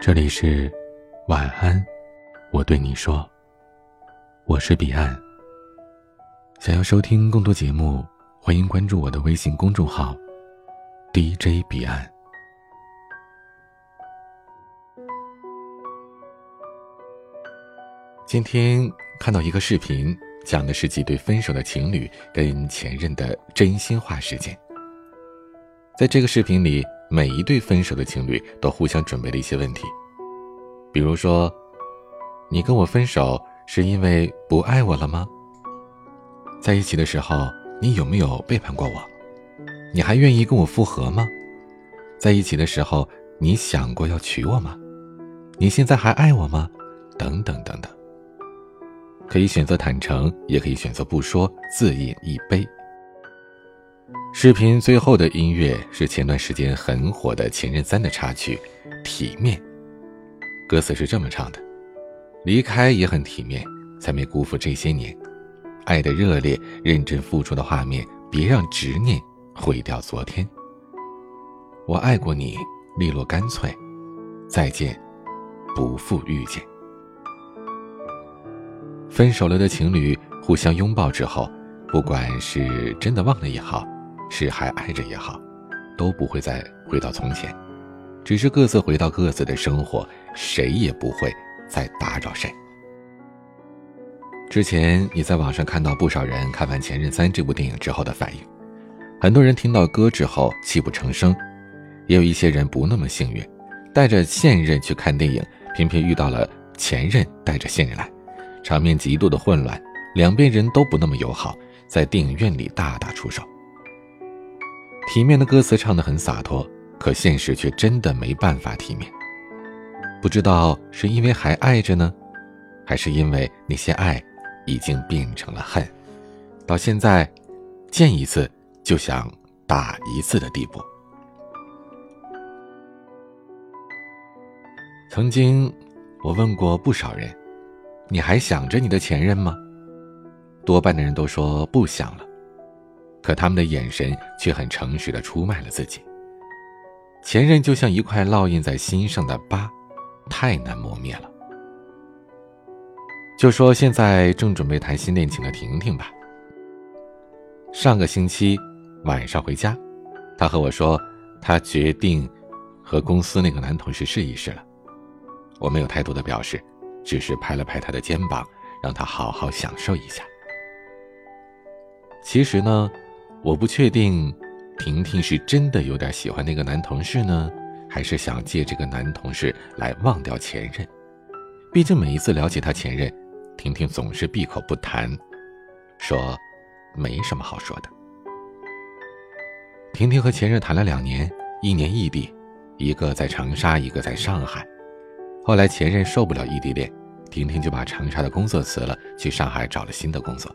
这里是晚安，我对你说，我是彼岸。想要收听更多节目，欢迎关注我的微信公众号 DJ 彼岸。今天看到一个视频，讲的是几对分手的情侣跟前任的真心话事件。在这个视频里，每一对分手的情侣都互相准备了一些问题，比如说：“你跟我分手是因为不爱我了吗？在一起的时候，你有没有背叛过我？你还愿意跟我复合吗？在一起的时候，你想过要娶我吗？你现在还爱我吗？等等等等。可以选择坦诚，也可以选择不说，自饮一杯。”视频最后的音乐是前段时间很火的《前任三》的插曲《体面》，歌词是这么唱的：“离开也很体面，才没辜负这些年，爱的热烈，认真付出的画面，别让执念毁掉昨天。我爱过你，利落干脆，再见，不负遇见。”分手了的情侣互相拥抱之后，不管是真的忘了也好。是还爱着也好，都不会再回到从前，只是各自回到各自的生活，谁也不会再打扰谁。之前你在网上看到不少人看完《前任三》这部电影之后的反应，很多人听到歌之后泣不成声，也有一些人不那么幸运，带着现任去看电影，偏偏遇到了前任带着现任来，场面极度的混乱，两边人都不那么友好，在电影院里大打出手。体面的歌词唱得很洒脱，可现实却真的没办法体面。不知道是因为还爱着呢，还是因为那些爱已经变成了恨，到现在见一次就想打一次的地步。曾经我问过不少人：“你还想着你的前任吗？”多半的人都说不想了。可他们的眼神却很诚实的出卖了自己。前任就像一块烙印在心上的疤，太难磨灭了。就说现在正准备谈新恋情的婷婷吧。上个星期晚上回家，她和我说，她决定和公司那个男同事试一试了。我没有太多的表示，只是拍了拍她的肩膀，让她好好享受一下。其实呢。我不确定，婷婷是真的有点喜欢那个男同事呢，还是想借这个男同事来忘掉前任。毕竟每一次了解他前任，婷婷总是闭口不谈，说没什么好说的。婷婷和前任谈了两年，一年异地，一个在长沙，一个在上海。后来前任受不了异地恋，婷婷就把长沙的工作辞了，去上海找了新的工作。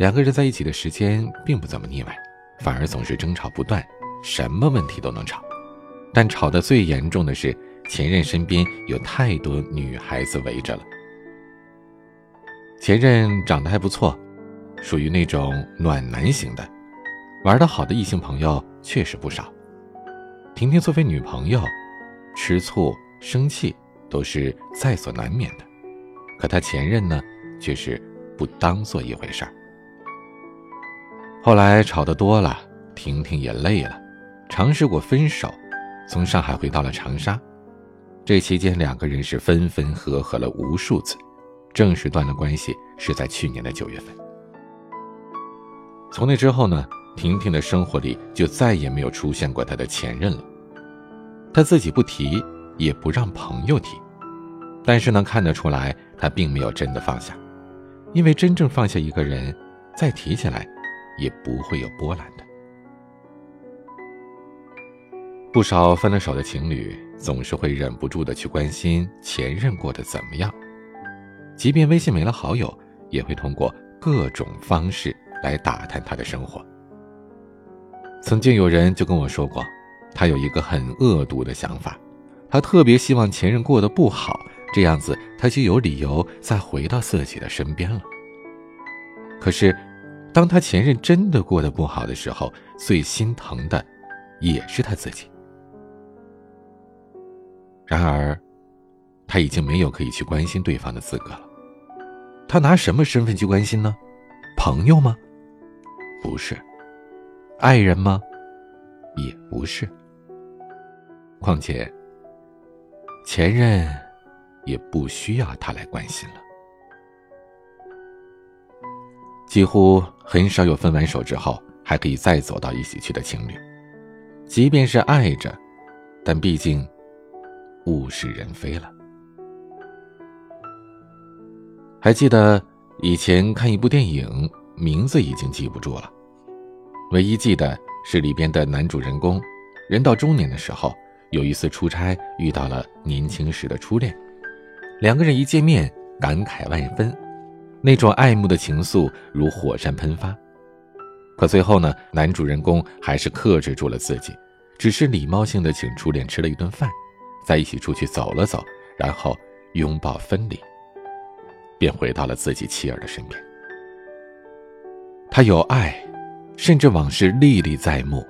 两个人在一起的时间并不怎么腻歪，反而总是争吵不断，什么问题都能吵。但吵得最严重的是，前任身边有太多女孩子围着了。前任长得还不错，属于那种暖男型的，玩得好的异性朋友确实不少。婷婷作为女朋友，吃醋生气都是在所难免的，可她前任呢，却是不当做一回事儿。后来吵得多了，婷婷也累了，尝试过分手，从上海回到了长沙。这期间，两个人是分分合合了无数次，正式断了关系是在去年的九月份。从那之后呢，婷婷的生活里就再也没有出现过她的前任了。她自己不提，也不让朋友提，但是能看得出来，她并没有真的放下，因为真正放下一个人，再提起来。也不会有波澜的。不少分了手的情侣总是会忍不住的去关心前任过得怎么样，即便微信没了好友，也会通过各种方式来打探他的生活。曾经有人就跟我说过，他有一个很恶毒的想法，他特别希望前任过得不好，这样子他就有理由再回到自己的身边了。可是。当他前任真的过得不好的时候，最心疼的也是他自己。然而，他已经没有可以去关心对方的资格了。他拿什么身份去关心呢？朋友吗？不是。爱人吗？也不是。况且，前任也不需要他来关心了。几乎很少有分完手之后还可以再走到一起去的情侣，即便是爱着，但毕竟物是人非了。还记得以前看一部电影，名字已经记不住了，唯一记得是里边的男主人公，人到中年的时候，有一次出差遇到了年轻时的初恋，两个人一见面感慨万分。那种爱慕的情愫如火山喷发，可最后呢，男主人公还是克制住了自己，只是礼貌性的请初恋吃了一顿饭，在一起出去走了走，然后拥抱分离，便回到了自己妻儿的身边。他有爱，甚至往事历历在目。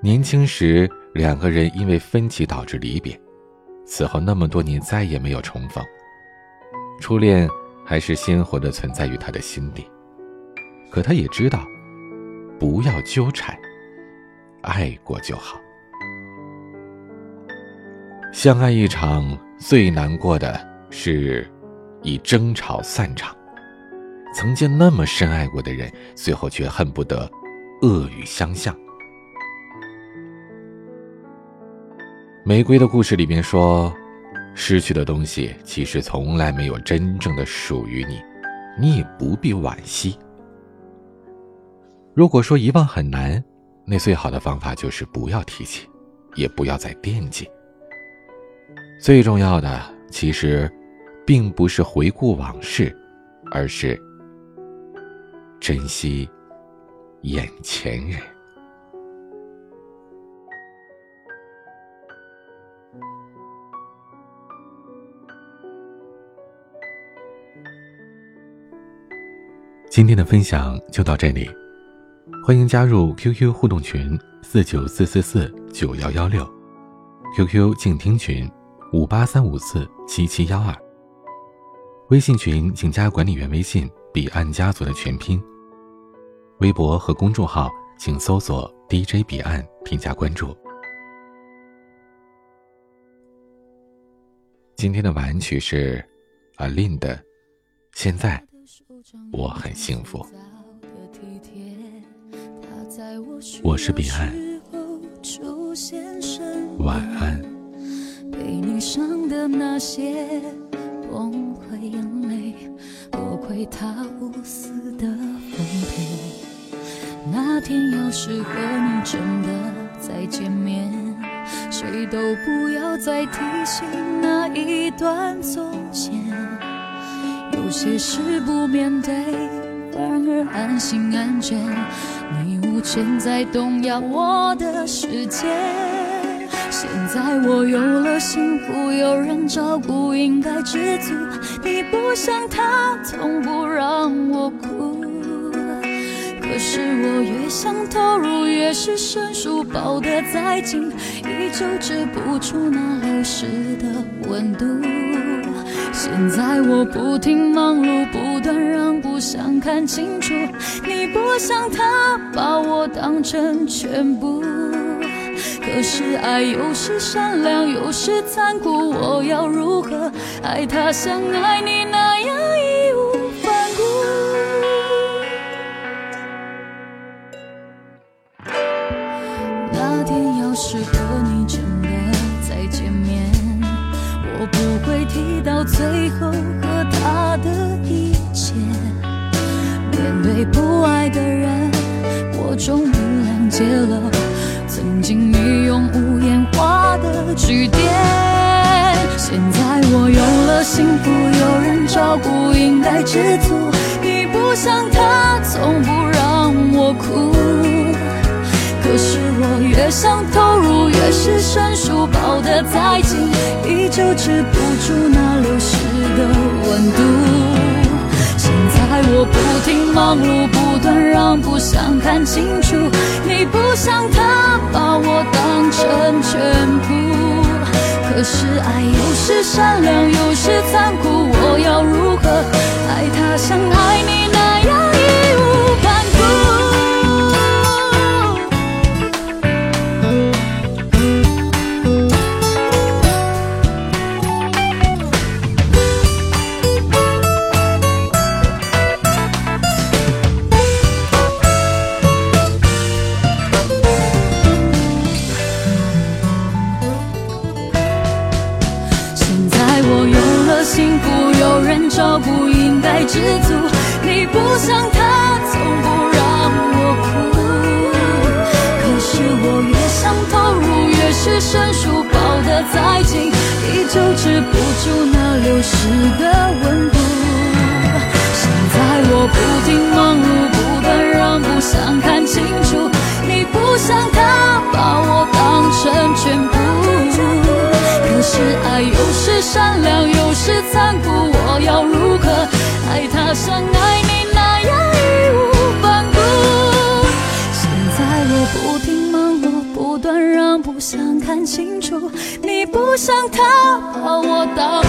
年轻时两个人因为分歧导致离别，此后那么多年再也没有重逢。初恋。还是鲜活的存在于他的心里，可他也知道，不要纠缠，爱过就好。相爱一场，最难过的是以争吵散场。曾经那么深爱过的人，最后却恨不得恶语相向。玫瑰的故事里面说。失去的东西其实从来没有真正的属于你，你也不必惋惜。如果说遗忘很难，那最好的方法就是不要提起，也不要再惦记。最重要的其实，并不是回顾往事，而是珍惜眼前人。今天的分享就到这里，欢迎加入 QQ 互动群四九四四四九幺幺六，QQ 静听群五八三五四七七幺二，微信群请加管理员微信彼岸家族的全拼，微博和公众号请搜索 DJ 彼岸添加关注。今天的晚曲是阿令的，现在。我很幸福。我是彼岸，晚安。被你伤的那些崩溃眼泪，多亏他无私的奉陪。那天要是和你真的再见面，谁都不要再提醒那一段从前。有些事不面对，反而安心安全。你无权再动摇我的世界。现在我有了幸福，有人照顾，应该知足。你不像他，从不让我哭。可是我越想投入，越是生疏，抱得再紧，依旧止不住那流失的温度。现在我不停忙碌，不断让步，想看清楚。你不像他把我当成全部，可是爱有时善良，有时残酷。我要如何爱他像爱你那样义无反顾？那天要是和你最后和他的一切。面对不爱的人，我终于谅解了曾经你用无言画的句点。现在我有了幸福，有人照顾，应该知足。你不像他，从不让我哭。我越想投入，越是生疏，抱得再紧。依旧止不住那流失的温度。现在我不停忙碌，不断让步，想看清楚。你不想他把我当成全部，可是爱有时善良，有时残酷，我要如何爱他像爱你？你不像他，从不让我哭。可是我越想投入，越是生疏，抱得再紧，依旧止不住那流失的温度。现在我不停忙碌，不断让步，想看清楚，你不像他，把我当成全部。可是爱有时善良，有时残酷，我像爱你那样义无反顾。现在我不停忙碌，不断让步，想看清楚。你不像他把我当。